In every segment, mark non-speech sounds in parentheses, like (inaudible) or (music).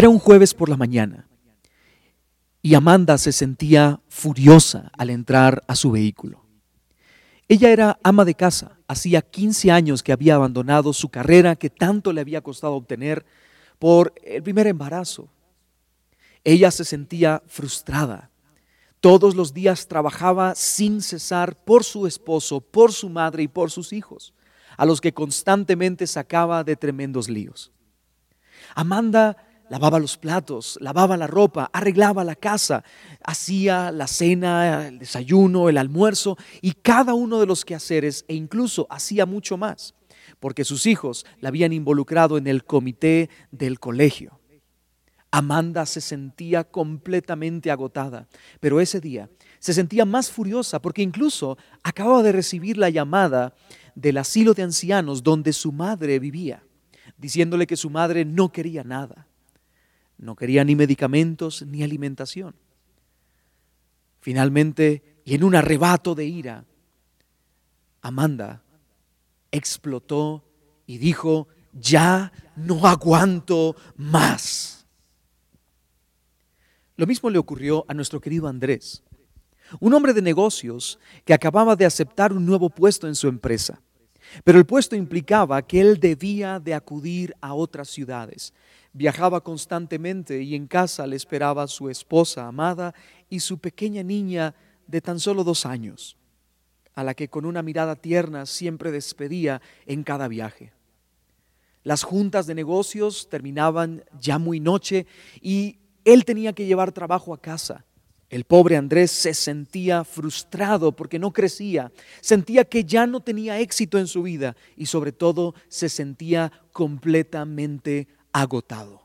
Era un jueves por la mañana y Amanda se sentía furiosa al entrar a su vehículo. Ella era ama de casa, hacía 15 años que había abandonado su carrera que tanto le había costado obtener por el primer embarazo. Ella se sentía frustrada. Todos los días trabajaba sin cesar por su esposo, por su madre y por sus hijos, a los que constantemente sacaba de tremendos líos. Amanda lavaba los platos, lavaba la ropa, arreglaba la casa, hacía la cena, el desayuno, el almuerzo y cada uno de los quehaceres e incluso hacía mucho más, porque sus hijos la habían involucrado en el comité del colegio. Amanda se sentía completamente agotada, pero ese día se sentía más furiosa porque incluso acababa de recibir la llamada del asilo de ancianos donde su madre vivía, diciéndole que su madre no quería nada no quería ni medicamentos ni alimentación. Finalmente, y en un arrebato de ira, Amanda explotó y dijo, ya no aguanto más. Lo mismo le ocurrió a nuestro querido Andrés, un hombre de negocios que acababa de aceptar un nuevo puesto en su empresa. Pero el puesto implicaba que él debía de acudir a otras ciudades Viajaba constantemente y en casa le esperaba su esposa amada y su pequeña niña de tan solo dos años, a la que con una mirada tierna siempre despedía en cada viaje. Las juntas de negocios terminaban ya muy noche y él tenía que llevar trabajo a casa. El pobre Andrés se sentía frustrado porque no crecía, sentía que ya no tenía éxito en su vida y sobre todo se sentía completamente agotado.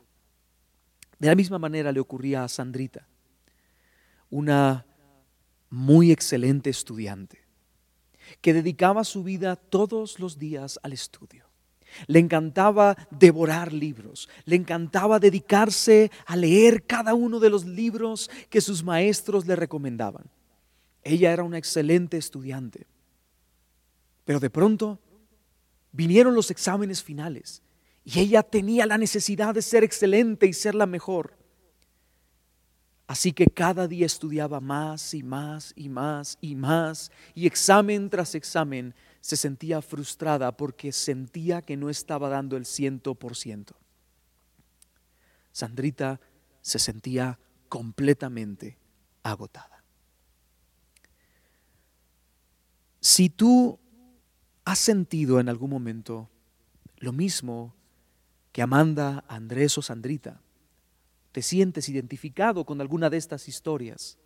De la misma manera le ocurría a Sandrita, una muy excelente estudiante, que dedicaba su vida todos los días al estudio. Le encantaba devorar libros, le encantaba dedicarse a leer cada uno de los libros que sus maestros le recomendaban. Ella era una excelente estudiante. Pero de pronto vinieron los exámenes finales y ella tenía la necesidad de ser excelente y ser la mejor. Así que cada día estudiaba más y más y más y más y examen tras examen se sentía frustrada porque sentía que no estaba dando el ciento por ciento. Sandrita se sentía completamente agotada. Si tú has sentido en algún momento lo mismo que Amanda, Andrés o Sandrita, te sientes identificado con alguna de estas historias,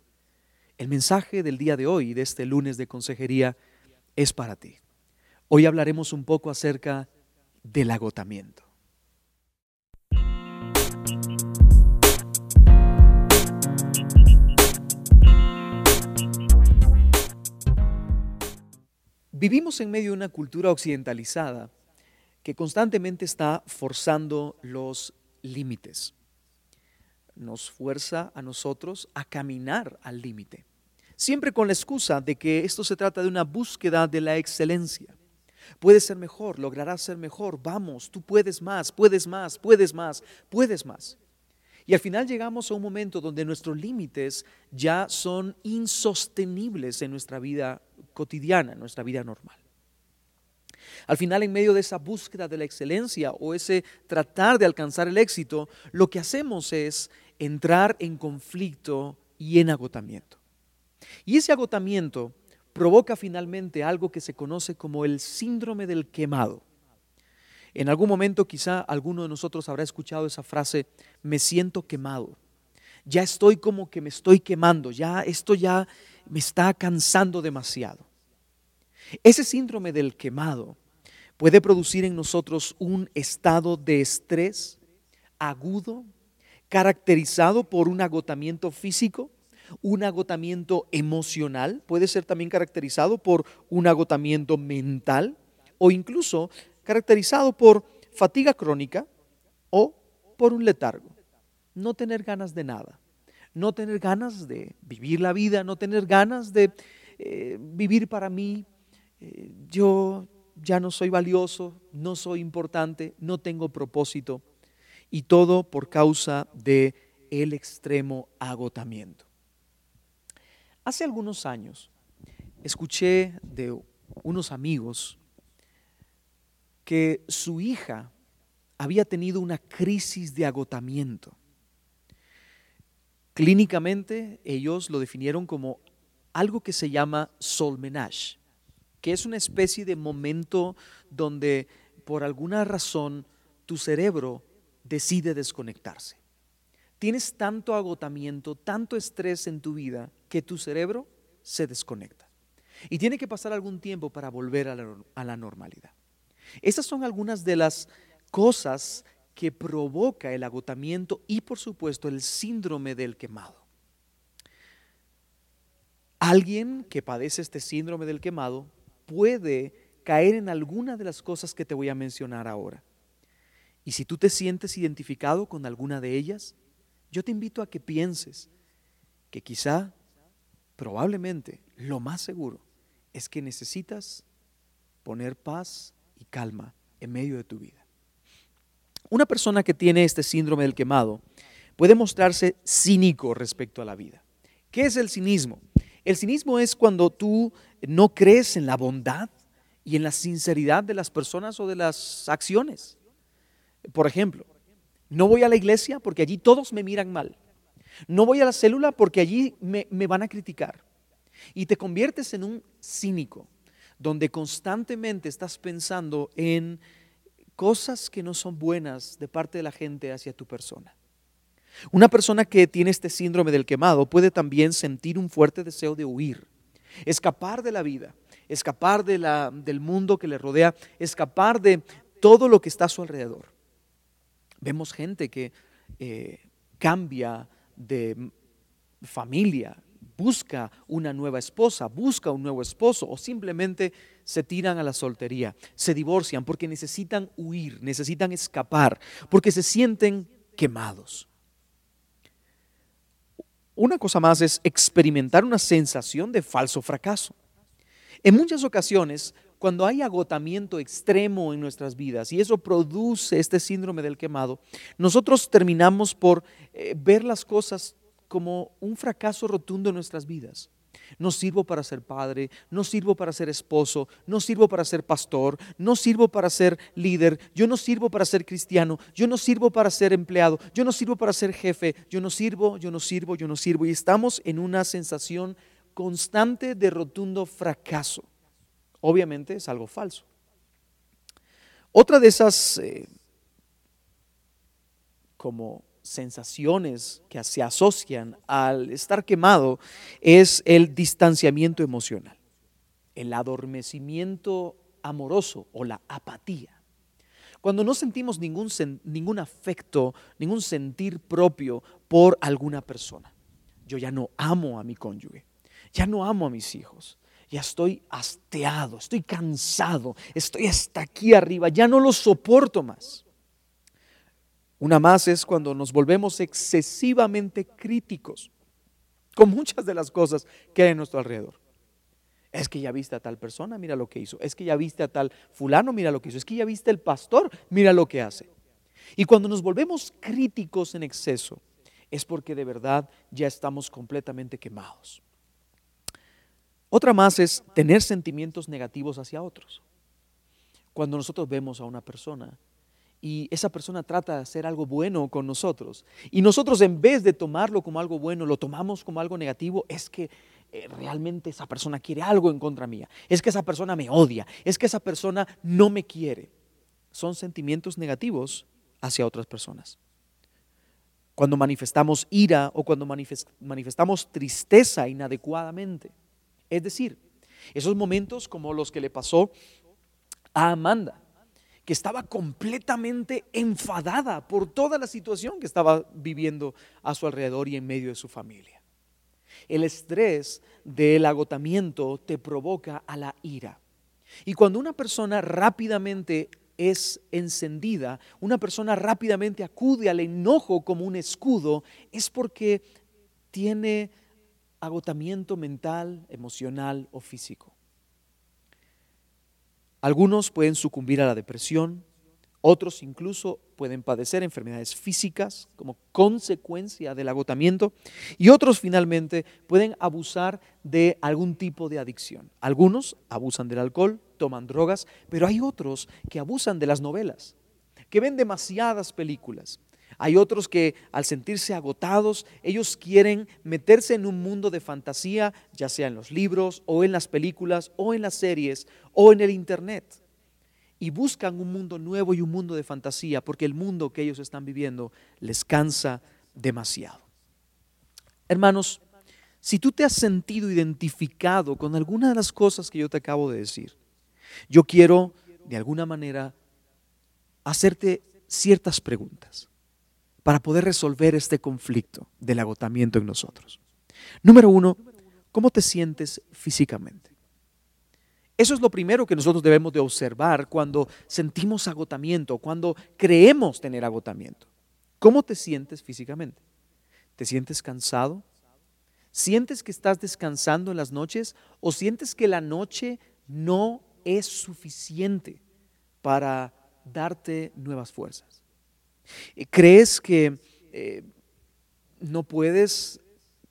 el mensaje del día de hoy, de este lunes de consejería, es para ti. Hoy hablaremos un poco acerca del agotamiento. Vivimos en medio de una cultura occidentalizada que constantemente está forzando los límites. Nos fuerza a nosotros a caminar al límite, siempre con la excusa de que esto se trata de una búsqueda de la excelencia. Puedes ser mejor, lograrás ser mejor, vamos, tú puedes más, puedes más, puedes más, puedes más. Y al final llegamos a un momento donde nuestros límites ya son insostenibles en nuestra vida cotidiana, en nuestra vida normal. Al final, en medio de esa búsqueda de la excelencia o ese tratar de alcanzar el éxito, lo que hacemos es entrar en conflicto y en agotamiento. Y ese agotamiento provoca finalmente algo que se conoce como el síndrome del quemado. En algún momento quizá alguno de nosotros habrá escuchado esa frase, me siento quemado. Ya estoy como que me estoy quemando, ya esto ya me está cansando demasiado. Ese síndrome del quemado puede producir en nosotros un estado de estrés agudo, caracterizado por un agotamiento físico, un agotamiento emocional, puede ser también caracterizado por un agotamiento mental o incluso caracterizado por fatiga crónica o por un letargo. No tener ganas de nada, no tener ganas de vivir la vida, no tener ganas de eh, vivir para mí, eh, yo ya no soy valioso, no soy importante, no tengo propósito. Y todo por causa de el extremo agotamiento. Hace algunos años escuché de unos amigos que su hija había tenido una crisis de agotamiento. Clínicamente ellos lo definieron como algo que se llama solmenage, que es una especie de momento donde por alguna razón tu cerebro decide desconectarse. Tienes tanto agotamiento, tanto estrés en tu vida que tu cerebro se desconecta. Y tiene que pasar algún tiempo para volver a la, a la normalidad. Esas son algunas de las cosas que provoca el agotamiento y por supuesto el síndrome del quemado. Alguien que padece este síndrome del quemado puede caer en alguna de las cosas que te voy a mencionar ahora. Y si tú te sientes identificado con alguna de ellas, yo te invito a que pienses que quizá, probablemente, lo más seguro es que necesitas poner paz y calma en medio de tu vida. Una persona que tiene este síndrome del quemado puede mostrarse cínico respecto a la vida. ¿Qué es el cinismo? El cinismo es cuando tú no crees en la bondad y en la sinceridad de las personas o de las acciones. Por ejemplo, no voy a la iglesia porque allí todos me miran mal. No voy a la célula porque allí me, me van a criticar. Y te conviertes en un cínico, donde constantemente estás pensando en cosas que no son buenas de parte de la gente hacia tu persona. Una persona que tiene este síndrome del quemado puede también sentir un fuerte deseo de huir, escapar de la vida, escapar del mundo que le rodea, escapar de todo lo que está a su alrededor. Vemos gente que eh, cambia de familia, busca una nueva esposa, busca un nuevo esposo o simplemente se tiran a la soltería, se divorcian porque necesitan huir, necesitan escapar, porque se sienten quemados. Una cosa más es experimentar una sensación de falso fracaso. En muchas ocasiones, cuando hay agotamiento extremo en nuestras vidas y eso produce este síndrome del quemado, nosotros terminamos por eh, ver las cosas como un fracaso rotundo en nuestras vidas. No sirvo para ser padre, no sirvo para ser esposo, no sirvo para ser pastor, no sirvo para ser líder, yo no sirvo para ser cristiano, yo no sirvo para ser empleado, yo no sirvo para ser jefe, yo no sirvo, yo no sirvo, yo no sirvo. Y estamos en una sensación constante de rotundo fracaso. Obviamente es algo falso. Otra de esas eh, como sensaciones que se asocian al estar quemado es el distanciamiento emocional, el adormecimiento amoroso o la apatía. Cuando no sentimos ningún, ningún afecto, ningún sentir propio por alguna persona. Yo ya no amo a mi cónyuge, ya no amo a mis hijos, ya estoy hasteado, estoy cansado, estoy hasta aquí arriba, ya no lo soporto más. Una más es cuando nos volvemos excesivamente críticos con muchas de las cosas que hay en nuestro alrededor. Es que ya viste a tal persona, mira lo que hizo. Es que ya viste a tal fulano, mira lo que hizo. Es que ya viste al pastor, mira lo que hace. Y cuando nos volvemos críticos en exceso, es porque de verdad ya estamos completamente quemados. Otra más es tener sentimientos negativos hacia otros. Cuando nosotros vemos a una persona y esa persona trata de hacer algo bueno con nosotros. Y nosotros en vez de tomarlo como algo bueno, lo tomamos como algo negativo, es que eh, realmente esa persona quiere algo en contra mía. Es que esa persona me odia. Es que esa persona no me quiere. Son sentimientos negativos hacia otras personas. Cuando manifestamos ira o cuando manifestamos tristeza inadecuadamente. Es decir, esos momentos como los que le pasó a Amanda estaba completamente enfadada por toda la situación que estaba viviendo a su alrededor y en medio de su familia. El estrés del agotamiento te provoca a la ira. Y cuando una persona rápidamente es encendida, una persona rápidamente acude al enojo como un escudo, es porque tiene agotamiento mental, emocional o físico. Algunos pueden sucumbir a la depresión, Otros incluso pueden padecer enfermedades físicas como consecuencia del agotamiento y otros finalmente pueden abusar de algún tipo de adicción. Algunos abusan del alcohol, toman drogas, pero hay otros que abusan de las novelas, que ven demasiadas películas. Hay otros que al sentirse agotados, ellos quieren meterse en un mundo de fantasía, ya sea en los libros o en las películas o en las series o en el Internet y buscan un mundo nuevo y un mundo de fantasía, porque el mundo que ellos están viviendo les cansa demasiado. Hermanos, si tú te has sentido identificado con alguna de las cosas que yo te acabo de decir, yo quiero de alguna manera hacerte ciertas preguntas para poder resolver este conflicto del agotamiento en nosotros. Número uno, ¿cómo te sientes físicamente? Eso es lo primero que nosotros debemos de observar cuando sentimos agotamiento, cuando creemos tener agotamiento. ¿Cómo te sientes físicamente? ¿Te sientes cansado? ¿Sientes que estás descansando en las noches o sientes que la noche no es suficiente para darte nuevas fuerzas? ¿Crees que eh, no puedes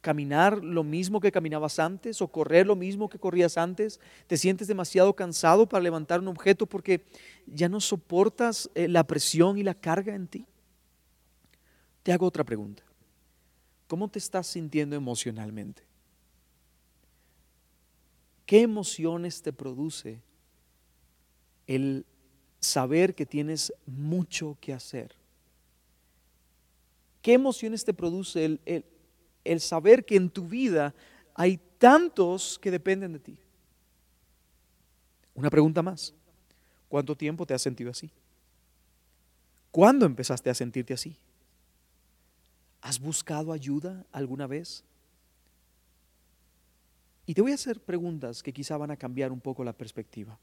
caminar lo mismo que caminabas antes o correr lo mismo que corrías antes. Te sientes demasiado cansado para levantar un objeto porque ya no soportas eh, la presión y la carga en ti. Te hago otra pregunta. ¿Cómo te estás sintiendo emocionalmente? ¿Qué emociones te produce el saber que tienes mucho que hacer? ¿Qué emociones te produce el, el saber que en tu vida hay tantos que dependen de ti. Una pregunta más. ¿Cuánto tiempo te has sentido así? ¿Cuándo empezaste a sentirte así? ¿Has buscado ayuda alguna vez? Y te voy a hacer preguntas que quizá van a cambiar un poco la perspectiva.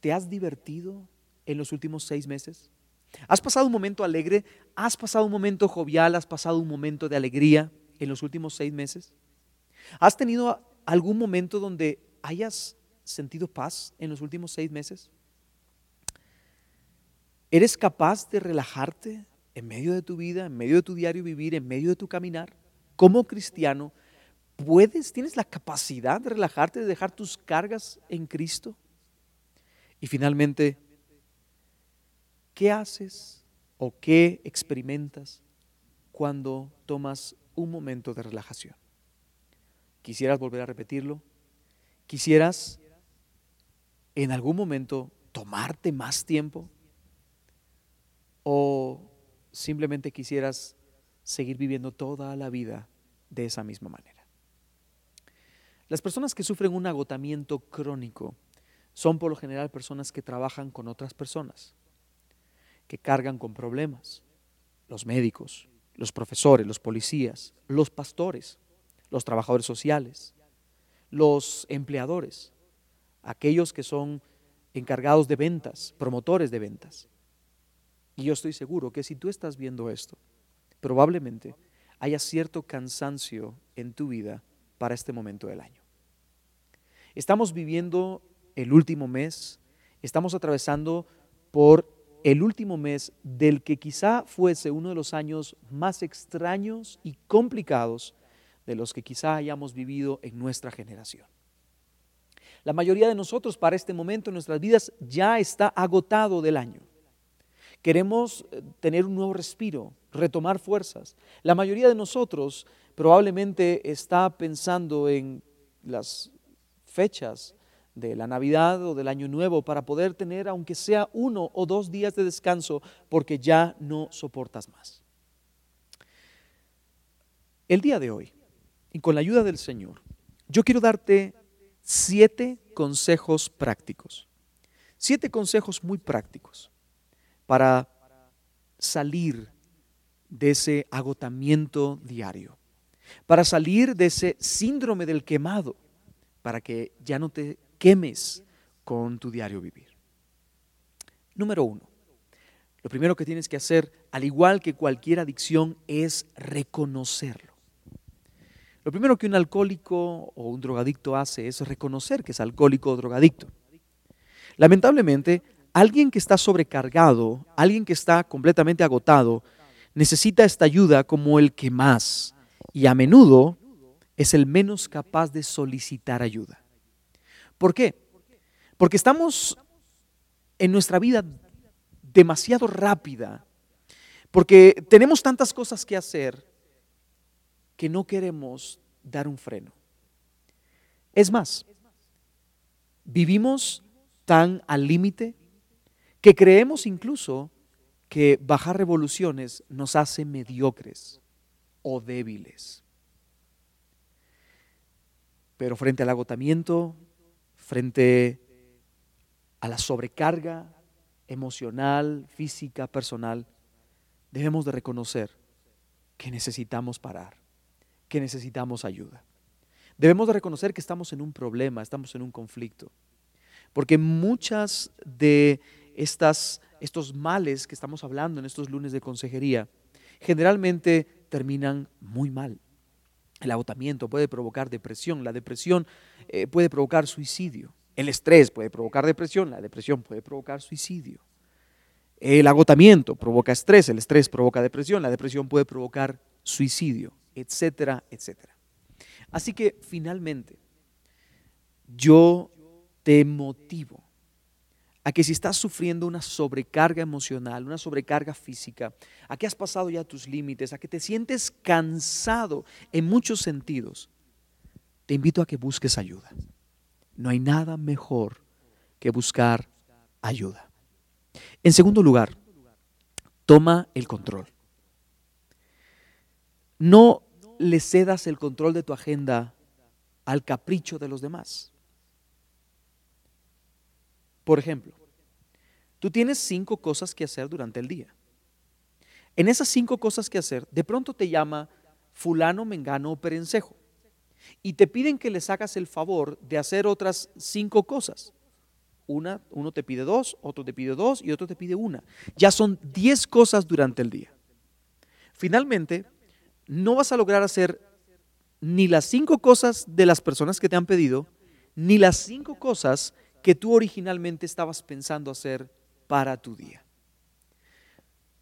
¿Te has divertido en los últimos seis meses? ¿Has pasado un momento alegre? ¿Has pasado un momento jovial? ¿Has pasado un momento de alegría en los últimos seis meses? ¿Has tenido algún momento donde hayas sentido paz en los últimos seis meses? ¿Eres capaz de relajarte en medio de tu vida, en medio de tu diario vivir, en medio de tu caminar? Como cristiano, ¿puedes, tienes la capacidad de relajarte, de dejar tus cargas en Cristo? Y finalmente, ¿Qué haces o qué experimentas cuando tomas un momento de relajación? ¿Quisieras volver a repetirlo? ¿Quisieras en algún momento tomarte más tiempo? ¿O simplemente quisieras seguir viviendo toda la vida de esa misma manera? Las personas que sufren un agotamiento crónico son por lo general personas que trabajan con otras personas que cargan con problemas. Los médicos, los profesores, los policías, los pastores, los trabajadores sociales, los empleadores, aquellos que son encargados de ventas, promotores de ventas. Y yo estoy seguro que si tú estás viendo esto, probablemente haya cierto cansancio en tu vida para este momento del año. Estamos viviendo el último mes, estamos atravesando por el último mes del que quizá fuese uno de los años más extraños y complicados de los que quizá hayamos vivido en nuestra generación. La mayoría de nosotros para este momento en nuestras vidas ya está agotado del año. Queremos eh, tener un nuevo respiro, retomar fuerzas. La mayoría de nosotros probablemente está pensando en las fechas de la Navidad o del Año Nuevo para poder tener aunque sea uno o dos días de descanso porque ya no soportas más. El día de hoy, y con la ayuda del Señor, yo quiero darte siete consejos prácticos. Siete consejos muy prácticos para salir de ese agotamiento diario, para salir de ese síndrome del quemado, para que ya no te quemes con tu diario vivir. Número uno, lo primero que tienes que hacer, al igual que cualquier adicción, es reconocerlo. Lo primero que un alcohólico o un drogadicto hace es reconocer que es alcohólico o drogadicto. Lamentablemente, alguien que está sobrecargado, alguien que está completamente agotado, necesita esta ayuda como el que más y a menudo es el menos capaz de solicitar ayuda. ¿Por qué? Porque estamos en nuestra vida demasiado rápida, porque tenemos tantas cosas que hacer que no queremos dar un freno. Es más, vivimos tan al límite que creemos incluso que bajar revoluciones nos hace mediocres o débiles. Pero frente al agotamiento, frente a la sobrecarga emocional, física, personal, debemos de reconocer que necesitamos parar, que necesitamos ayuda. Debemos de reconocer que estamos en un problema, estamos en un conflicto. Porque muchas de estas, estos males que estamos hablando en estos lunes de consejería generalmente terminan muy mal. El agotamiento puede provocar depresión, la depresión eh, puede provocar suicidio, el estrés puede provocar depresión, la depresión puede provocar suicidio. El agotamiento provoca estrés, el estrés provoca depresión, la depresión puede provocar suicidio, etcétera, etcétera. Así que finalmente, yo te motivo a que si estás sufriendo una sobrecarga emocional, una sobrecarga física, a que has pasado ya tus límites, a que te sientes cansado en muchos sentidos, te invito a que busques ayuda. No hay nada mejor que buscar ayuda. En segundo lugar, toma el control. No le cedas el control de tu agenda al capricho de los demás. Por ejemplo, tú tienes cinco cosas que hacer durante el día. En esas cinco cosas que hacer, de pronto te llama fulano, mengano o perencejo y te piden que les hagas el favor de hacer otras cinco cosas. Una, uno te pide dos, otro te pide dos y otro te pide una. Ya son diez cosas durante el día. Finalmente, no vas a lograr hacer ni las cinco cosas de las personas que te han pedido, ni las cinco cosas que tú originalmente estabas pensando hacer para tu día.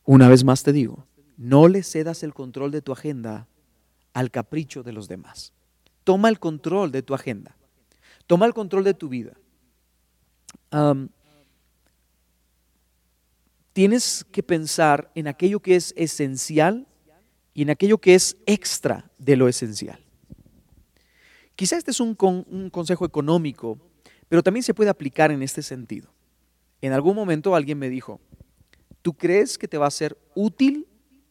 Una vez más te digo, no le cedas el control de tu agenda al capricho de los demás. Toma el control de tu agenda. Toma el control de tu vida. tienes que pensar en aquello que es esencial y en aquello que es extra de lo esencial. Quizá este es un, un consejo económico pero también se puede aplicar en este sentido. En algún momento alguien me dijo, ¿tú crees que te va a ser útil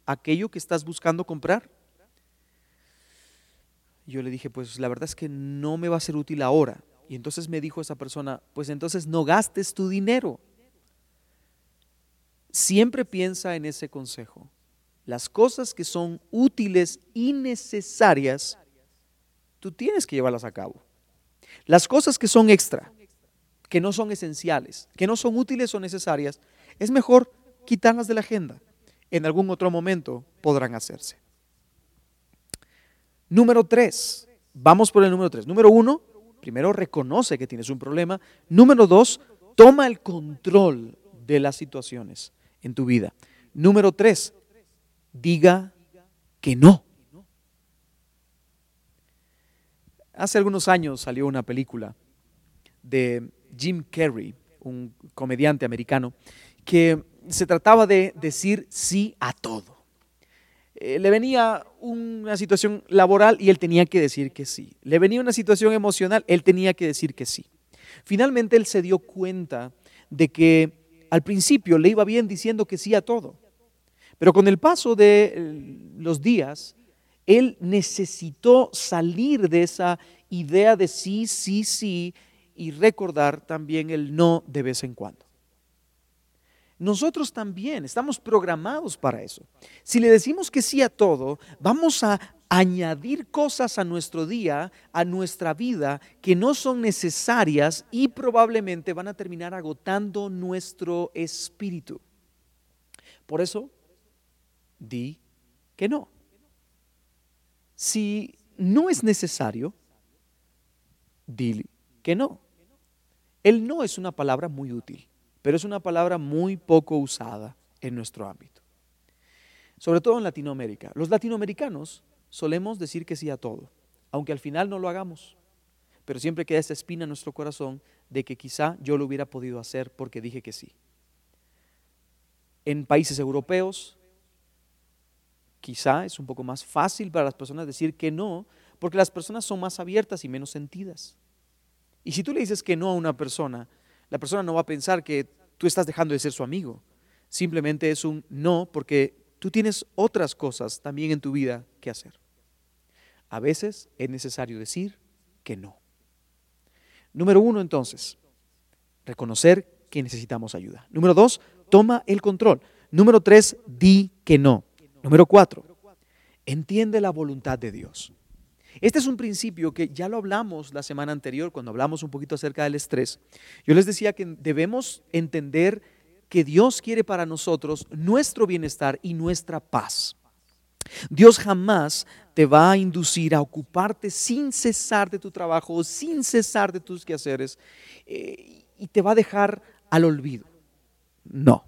aquello que estás buscando comprar? Yo le dije, pues la verdad es que no me va a ser útil ahora. Y entonces me dijo esa persona, pues entonces no gastes tu dinero. Siempre piensa en ese consejo. Las cosas que son útiles y necesarias, tú tienes que llevarlas a cabo. Las cosas que son extra, que no son esenciales, que no son útiles o necesarias, es mejor quitarlas de la agenda. En algún otro momento podrán hacerse. Número tres, vamos por el número tres. Número uno, primero reconoce que tienes un problema. Número dos, toma el control de las situaciones en tu vida. Número tres, diga que no. Hace algunos años salió una película de Jim Carrey, un comediante americano, que se trataba de decir sí a todo. Eh, le venía una situación laboral y él tenía que decir que sí. Le venía una situación emocional, él tenía que decir que sí. Finalmente él se dio cuenta de que al principio le iba bien diciendo que sí a todo, pero con el paso de eh, los días, él necesitó salir de esa idea de sí, sí, sí y recordar también el no de vez en cuando. Nosotros también estamos programados para eso. Si le decimos que sí a todo, vamos a añadir cosas a nuestro día, a nuestra vida, que no son necesarias y probablemente van a terminar agotando nuestro espíritu. Por eso, di que no. Si no es necesario, di que no. El no es una palabra muy útil, pero es una palabra muy poco usada en nuestro ámbito. Sobre todo en Latinoamérica. Los latinoamericanos solemos decir que sí a todo, aunque al final no lo hagamos. Pero siempre queda esa espina en nuestro corazón de que quizá yo lo hubiera podido hacer porque dije que sí. En países europeos, quizá es un poco más fácil para las personas decir que no, porque las personas son más abiertas y menos sentidas. Y si tú le dices que no a una persona, la persona no va a pensar que tú estás dejando de ser su amigo. Simplemente es un no porque tú tienes otras cosas también en tu vida que hacer. A veces es necesario decir que no. Número uno, entonces, reconocer que necesitamos ayuda. Número dos, toma el control. Número tres, di que no. Número cuatro, entiende la voluntad de Dios. Este es un principio que ya lo hablamos la semana anterior cuando hablamos un poquito acerca del estrés. Yo les decía que debemos entender que Dios quiere para nosotros nuestro bienestar y nuestra paz. Dios jamás te va a inducir a ocuparte sin cesar de tu trabajo, sin cesar de tus quehaceres, eh, y te va a dejar al olvido. No.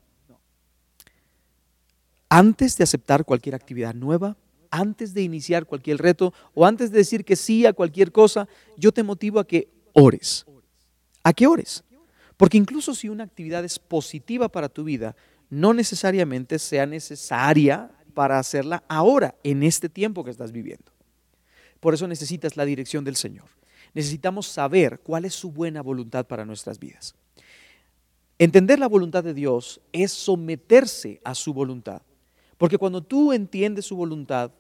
Antes de aceptar cualquier actividad nueva, antes de iniciar cualquier reto o antes de decir que sí a cualquier cosa, yo te motivo a que ores. ¿A qué ores? Porque incluso si una actividad es positiva para tu vida, no necesariamente sea necesaria para hacerla ahora, en este tiempo que estás viviendo. Por eso necesitas la dirección del Señor. Necesitamos saber cuál es su buena voluntad para nuestras vidas. Entender la voluntad de Dios es someterse a su voluntad. Porque cuando tú entiendes su voluntad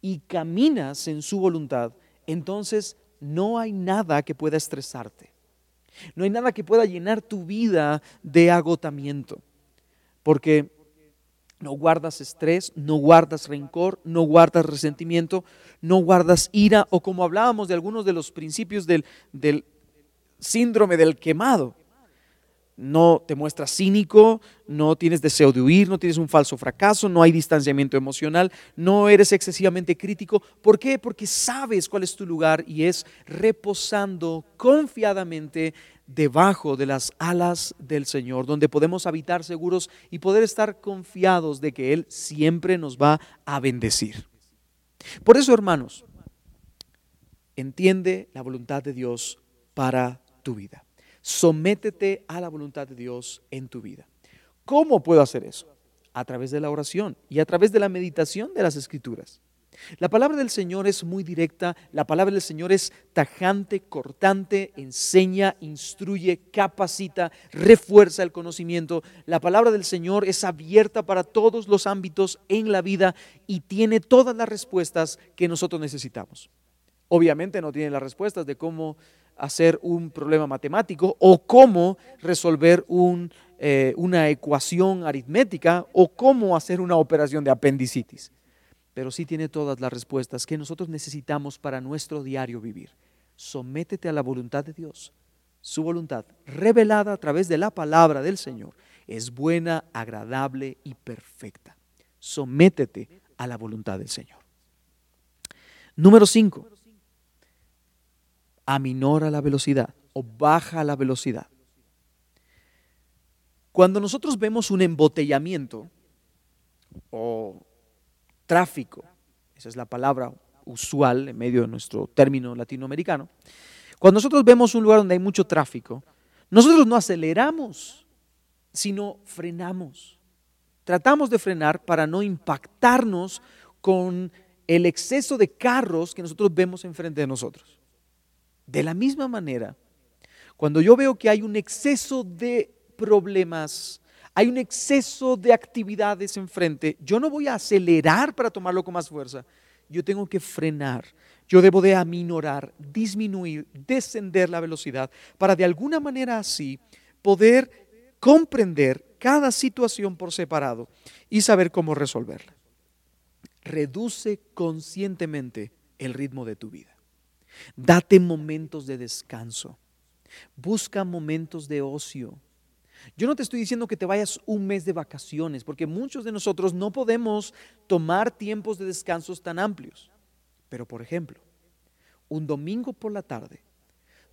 y caminas en su voluntad, entonces no hay nada que pueda estresarte. No hay nada que pueda llenar tu vida de agotamiento. Porque no guardas estrés, no guardas rencor, no guardas resentimiento, no guardas ira o como hablábamos de algunos de los principios del, del síndrome del quemado. No te muestras cínico, no tienes deseo de huir, no tienes un falso fracaso, no hay distanciamiento emocional, no eres excesivamente crítico. ¿Por qué? Porque sabes cuál es tu lugar y es reposando confiadamente debajo de las alas del Señor, donde podemos habitar seguros y poder estar confiados de que Él siempre nos va a bendecir. Por eso, hermanos, entiende la voluntad de Dios para tu vida. Sométete a la voluntad de Dios en tu vida. ¿Cómo puedo hacer eso? A través de la oración y a través de la meditación de las escrituras. La palabra del Señor es muy directa, la palabra del Señor es tajante, cortante, enseña, instruye, capacita, refuerza el conocimiento. La palabra del Señor es abierta para todos los ámbitos en la vida y tiene todas las respuestas que nosotros necesitamos. Obviamente no tiene las respuestas de cómo hacer un problema matemático o cómo resolver eh, una ecuación aritmética o cómo hacer una operación de apendicitis pero sí tiene todas las respuestas que nosotros necesitamos para nuestro diario vivir. Sométete a la voluntad de Dios. Su voluntad, revelada a través de la palabra del Señor, es buena, agradable y perfecta. Sométete a la voluntad del Señor. Número 5. Aminora la velocidad o baja la velocidad. Cuando nosotros vemos un embotellamiento o tráfico, esa es la palabra usual en medio de nuestro término latinoamericano, cuando nosotros vemos un lugar donde hay mucho tráfico, nosotros no aceleramos, sino frenamos. Tratamos de frenar para no impactarnos con el exceso de carros que nosotros vemos enfrente de nosotros. De la misma manera, cuando yo veo que hay un exceso de problemas hay un exceso de actividades enfrente, yo no voy a acelerar para tomarlo con más fuerza, yo tengo que frenar, yo debo de aminorar, disminuir, descender la velocidad para de alguna manera así poder comprender cada situación por separado y saber cómo resolverla. Reduce conscientemente el ritmo de tu vida. Date momentos de descanso. Busca momentos de ocio. Yo no te estoy diciendo que te vayas un mes de vacaciones, porque muchos de nosotros no podemos tomar tiempos de descansos tan amplios. Pero, por ejemplo, un domingo por la tarde,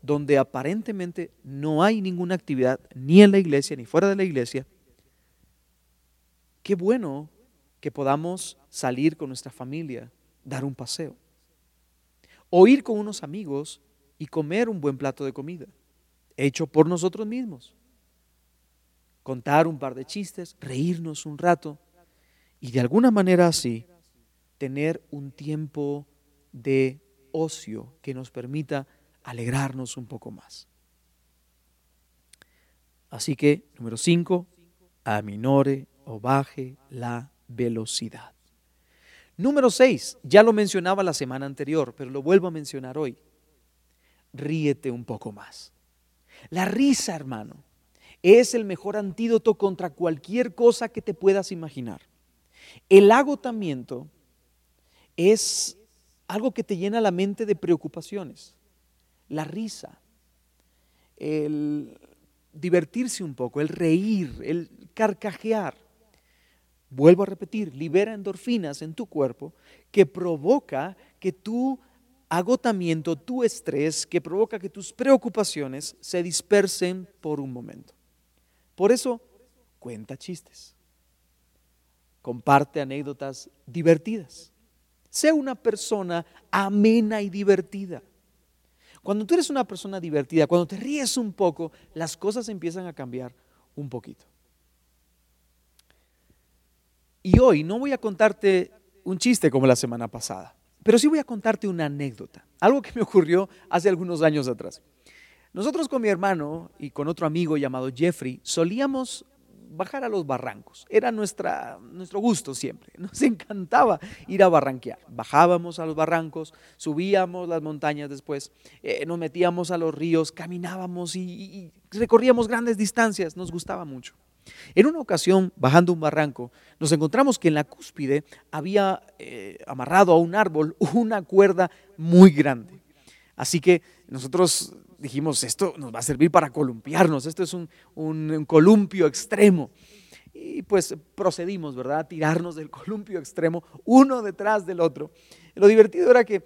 donde aparentemente no hay ninguna actividad ni en la iglesia ni fuera de la iglesia, qué bueno que podamos salir con nuestra familia, dar un paseo, o ir con unos amigos y comer un buen plato de comida, hecho por nosotros mismos. Contar un par de chistes, reírnos un rato y de alguna manera así tener un tiempo de ocio que nos permita alegrarnos un poco más. Así que, número 5, aminore o baje la velocidad. Número 6, ya lo mencionaba la semana anterior, pero lo vuelvo a mencionar hoy. Ríete un poco más. La risa, hermano, es el mejor antídoto contra cualquier cosa que te puedas imaginar. El agotamiento es algo que te llena la mente de preocupaciones. La risa, el divertirse un poco, el reír, el carcajear. Vuelvo a repetir, libera endorfinas en tu cuerpo que provoca que tu agotamiento, tu estrés, que provoca que tus preocupaciones se dispersen por un momento. Por eso, cuenta chistes. Comparte anécdotas divertidas. Sea una persona amena y divertida. Cuando tú eres una persona divertida, cuando te ríes un poco, las cosas empiezan a cambiar un poquito. Y hoy no voy a contarte un chiste como la semana pasada, pero sí voy a contarte una anécdota, algo que me ocurrió hace algunos años atrás. Nosotros con mi hermano y con otro amigo llamado Jeffrey solíamos bajar a los barrancos. Era nuestra, nuestro gusto siempre. (laughs) Nos encantaba ir a barranquear. Bajábamos a los barrancos, subíamos las montañas después, eh, nos metíamos a los ríos, caminábamos y, recorríamos grandes distancias. Nos gustaba mucho. En una ocasión, bajando un barranco, nos encontramos que en la cúspide había eh, amarrado a un árbol (laughs) una cuerda muy grande. Así que nosotros dijimos, esto nos va a servir para columpiarnos, esto es un, columpio extremo. Y pues procedimos, ¿verdad? A tirarnos del (laughs) columpio extremo, uno detrás del otro. Lo divertido era que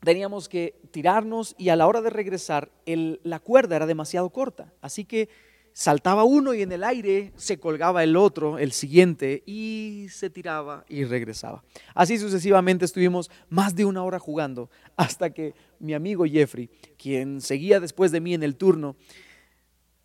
teníamos que tirarnos y a la hora de regresar la cuerda era demasiado corta. Así que saltaba uno y en el aire se colgaba el otro, el siguiente, y se tiraba y regresaba. Así sucesivamente estuvimos más de una hora jugando hasta que mi amigo Jeffrey, quien seguía después de mí en el turno,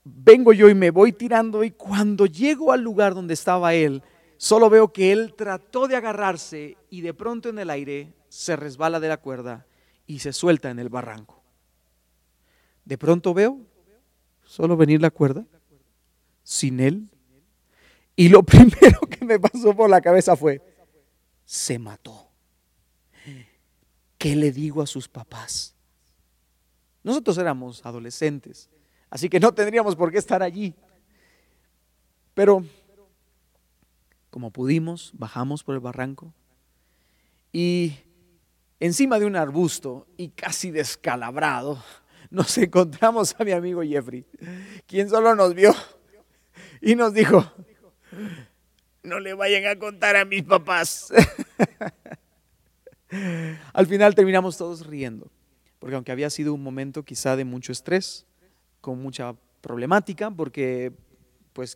vengo yo y me voy tirando y cuando llego al lugar donde estaba él, solo veo que él trató de agarrarse y de pronto en el aire se resbala de la cuerda y se suelta en el barranco. De pronto veo solo venir la cuerda sin él. Y lo (laughs) primero que me pasó por la cabeza fue, se mató. ¿Qué le digo a sus papás? Nosotros éramos adolescentes, así que no tendríamos por qué estar allí. Pero, como pudimos, bajamos por el barranco y encima de un arbusto y casi descalabrado, nos (laughs) encontramos a mi amigo Jeffrey, quien solo nos vio y nos dijo, no le vayan a contar a mis papás. (laughs) Al final terminamos todos riendo, porque aunque había sido un momento quizá de mucho estrés, con mucha problemática, porque pues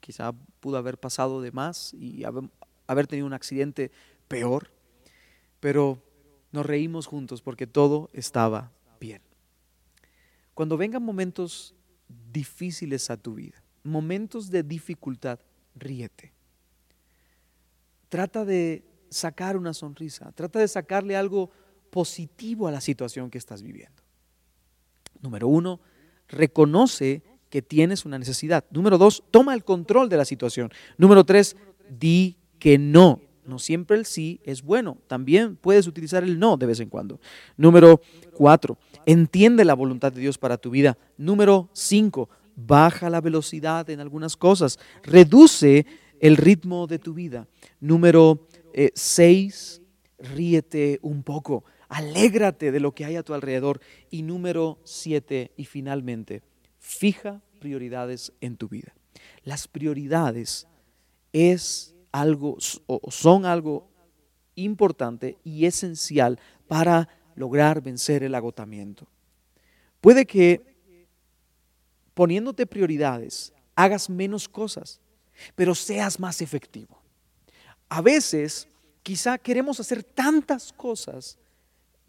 quizá pudo haber pasado de más y haber tenido un accidente peor, pero nos reímos juntos porque todo estaba bien. Cuando vengan momentos difíciles a tu vida, momentos de dificultad, ríete. Trata de sacar una sonrisa, trata de sacarle algo positivo a la situación que estás viviendo. Número uno, reconoce que tienes una necesidad. Número dos, toma el control de la situación. Número tres, di que no. No siempre el sí es bueno. También puedes utilizar el no de vez en cuando. Número cuatro, entiende la voluntad de Dios para tu vida. Número cinco, baja la velocidad en algunas cosas, reduce el ritmo de tu vida. Número eh, seis, ríete un poco, alégrate de lo que hay a tu alrededor. Y número siete, y finalmente, fija prioridades en tu vida. Las prioridades es algo, son algo importante y esencial para lograr vencer el agotamiento. Puede que poniéndote prioridades hagas menos cosas, pero seas más efectivo. A veces quizá queremos hacer tantas cosas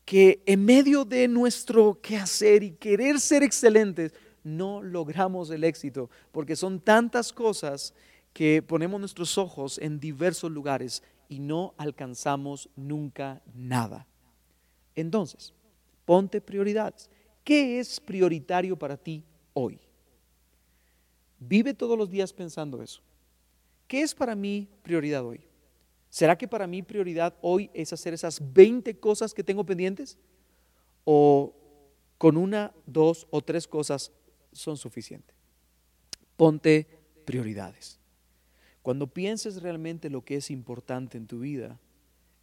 que en medio de nuestro quehacer y querer ser excelentes, no logramos el éxito, porque son tantas cosas que ponemos nuestros ojos en diversos lugares y no alcanzamos nunca nada. Entonces, ponte prioridades. ¿Qué es prioritario para ti hoy? Vive todos los días pensando eso. ¿Qué es para mí prioridad hoy? ¿Será que para mí prioridad hoy es hacer esas 20 cosas que tengo pendientes? ¿O con una, dos o tres cosas son suficientes? Ponte prioridades. Cuando pienses realmente lo que es importante en tu vida,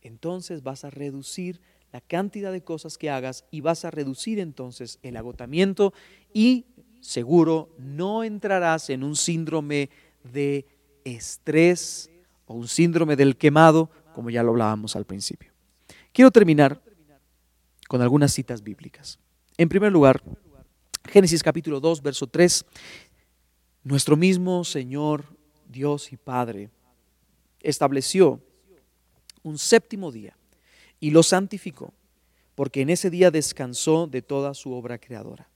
entonces vas a reducir la cantidad de cosas que hagas y vas a reducir entonces el agotamiento y seguro no entrarás en un síndrome de estrés o un síndrome del quemado, como ya lo hablábamos al principio. Quiero terminar con algunas citas bíblicas. En primer lugar, Génesis capítulo 2, verso 3, nuestro mismo Señor, Dios y Padre, estableció un séptimo día y lo santificó, porque en ese día descansó de toda su obra creadora.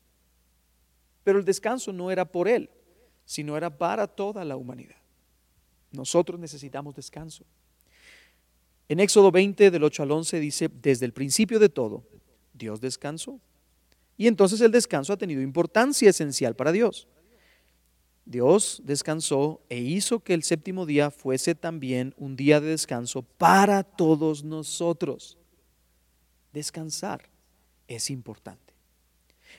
Pero el descanso no era por Él, sino era para toda la humanidad. Nosotros necesitamos descanso. En Éxodo 20, del 8 al 11, dice, desde el principio de todo, Dios descansó. Y entonces el descanso ha tenido importancia esencial para Dios. Dios descansó e hizo que el séptimo día fuese también un día de descanso para todos nosotros. Descansar es importante.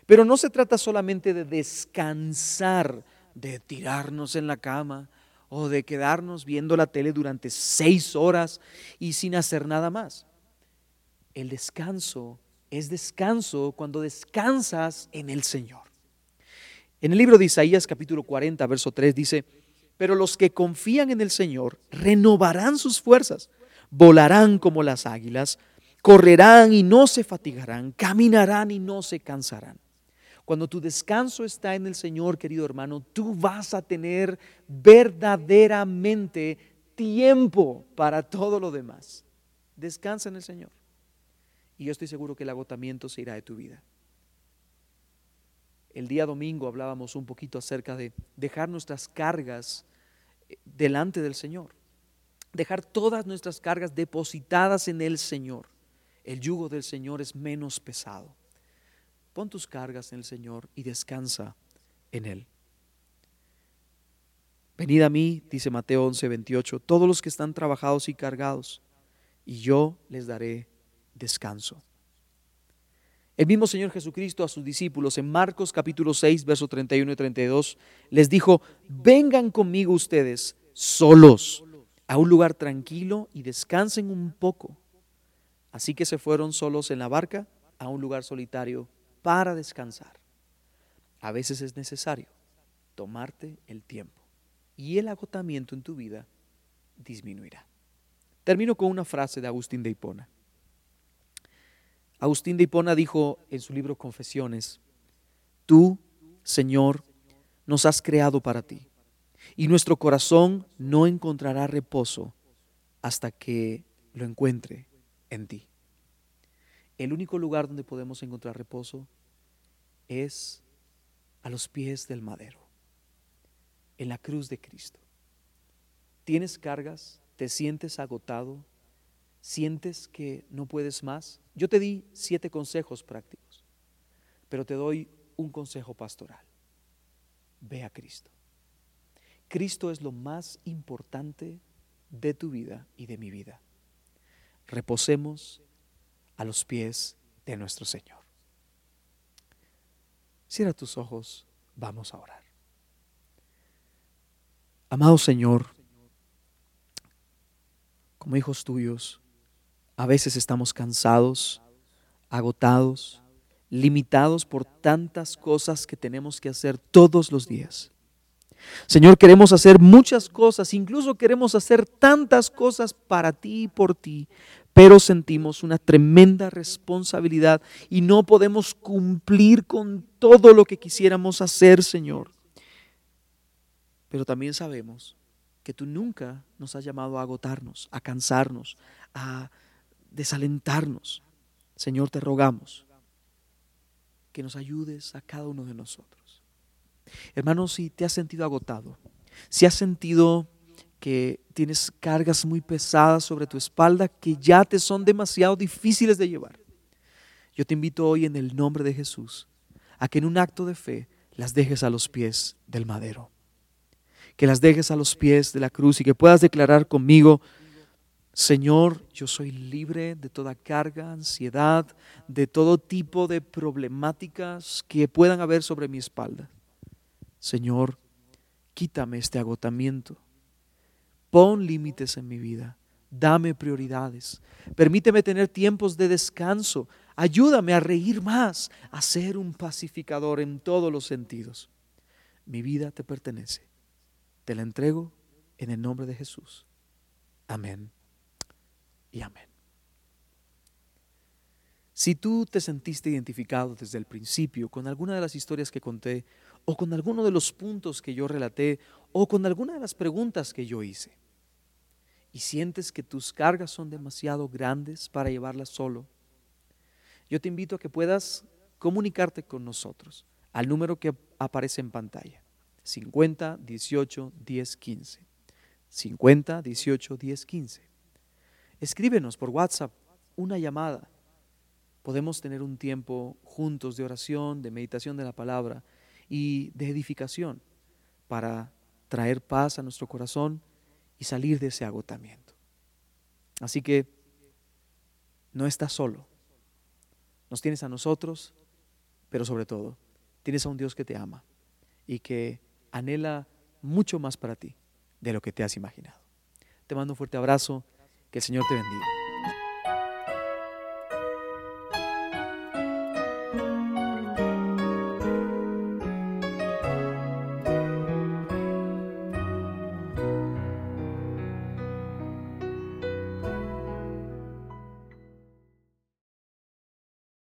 Pero no se trata solamente de descansar, de tirarnos en la cama o de quedarnos viendo la tele durante seis horas y sin hacer nada más. El descanso es descanso cuando descansas en el Señor. En el libro de Isaías capítulo 40, verso 3 dice, pero los que confían en el Señor renovarán sus fuerzas, volarán como las águilas, correrán y no se fatigarán, caminarán y no se cansarán. Cuando tu descanso está en el Señor, querido hermano, tú vas a tener verdaderamente tiempo para todo lo demás. Descansa en el Señor. Y yo estoy seguro que el agotamiento se irá de tu vida. El día domingo hablábamos un poquito acerca de dejar nuestras cargas eh, delante del Señor. Dejar todas nuestras cargas depositadas en el Señor. El yugo del Señor es menos pesado. Pon tus cargas en el Señor y descansa en Él. Venid a mí, dice Mateo 11, 28, todos los que están trabajados y cargados, y yo les daré descanso. El mismo Señor Jesucristo a sus discípulos en Marcos capítulo 6, verso 31 y 32, les dijo, vengan conmigo ustedes solos a un lugar tranquilo y descansen un poco. Así que se fueron solos en la barca a un lugar solitario para descansar. A veces es necesario tomarte el tiempo y el agotamiento en tu vida disminuirá. Termino con una frase de Agustín de Hipona. Agustín de Hipona dijo en su libro Confesiones, Tú, Señor, nos has creado para ti, y nuestro corazón no encontrará reposo hasta que lo encuentre en ti. El único lugar donde podemos encontrar reposo es a los pies del madero, en la cruz de Cristo. ¿Tienes cargas? ¿Te sientes agotado? ¿Sientes que no puedes más? Yo te di siete consejos prácticos, pero te doy un consejo pastoral. Ve a Cristo. Cristo es lo más importante de tu vida y de mi vida. Reposemos a los pies de nuestro Señor. Cierra tus ojos, vamos a orar. Amado Señor, como hijos tuyos, a veces estamos cansados, agotados, limitados por tantas cosas que tenemos que hacer todos los días. Señor, queremos hacer muchas cosas, incluso queremos hacer tantas cosas para ti y por ti, pero sentimos una tremenda responsabilidad y no podemos cumplir con todo lo que quisiéramos hacer, Señor. Pero también sabemos que tú nunca nos has llamado a agotarnos, a cansarnos, a desalentarnos. Señor, te rogamos que nos ayudes a cada uno de nosotros. Hermanos, si te has sentido agotado, si has sentido que tienes cargas muy pesadas sobre tu espalda que ya te son demasiado difíciles de llevar, yo te invito hoy en el nombre de Jesús a que en un acto de fe las dejes a los pies del madero, que las dejes a los pies de la cruz y que puedas declarar conmigo, Señor, yo soy libre de toda carga, ansiedad, de todo tipo de problemáticas que puedan haber sobre mi espalda. Señor, quítame este agotamiento. Pon límites en mi vida. Dame prioridades. Permíteme tener tiempos de descanso. Ayúdame a reír más, a ser un pacificador en todos los sentidos. Mi vida te pertenece. Te la entrego en el nombre de Jesús. Amén y amén. Si tú te sentiste identificado desde el principio con alguna de las historias que conté, o con alguno de los puntos que yo relaté, o con alguna de las preguntas que yo hice, y sientes que tus cargas son demasiado grandes para llevarlas solo, yo te invito a que puedas comunicarte con nosotros al número que aparece en pantalla, 50 18 10 15. 50 18 10 15 escríbenos por WhatsApp una llamada. Podemos tener un tiempo juntos de oración, de meditación de la palabra y de edificación para traer paz a nuestro corazón y salir de ese agotamiento. Así que no estás solo. Nos tienes a nosotros, pero sobre todo, tienes a un Dios que te ama y que anhela mucho más para ti de lo que te has imaginado. Te mando un fuerte abrazo que el Señor te bendiga.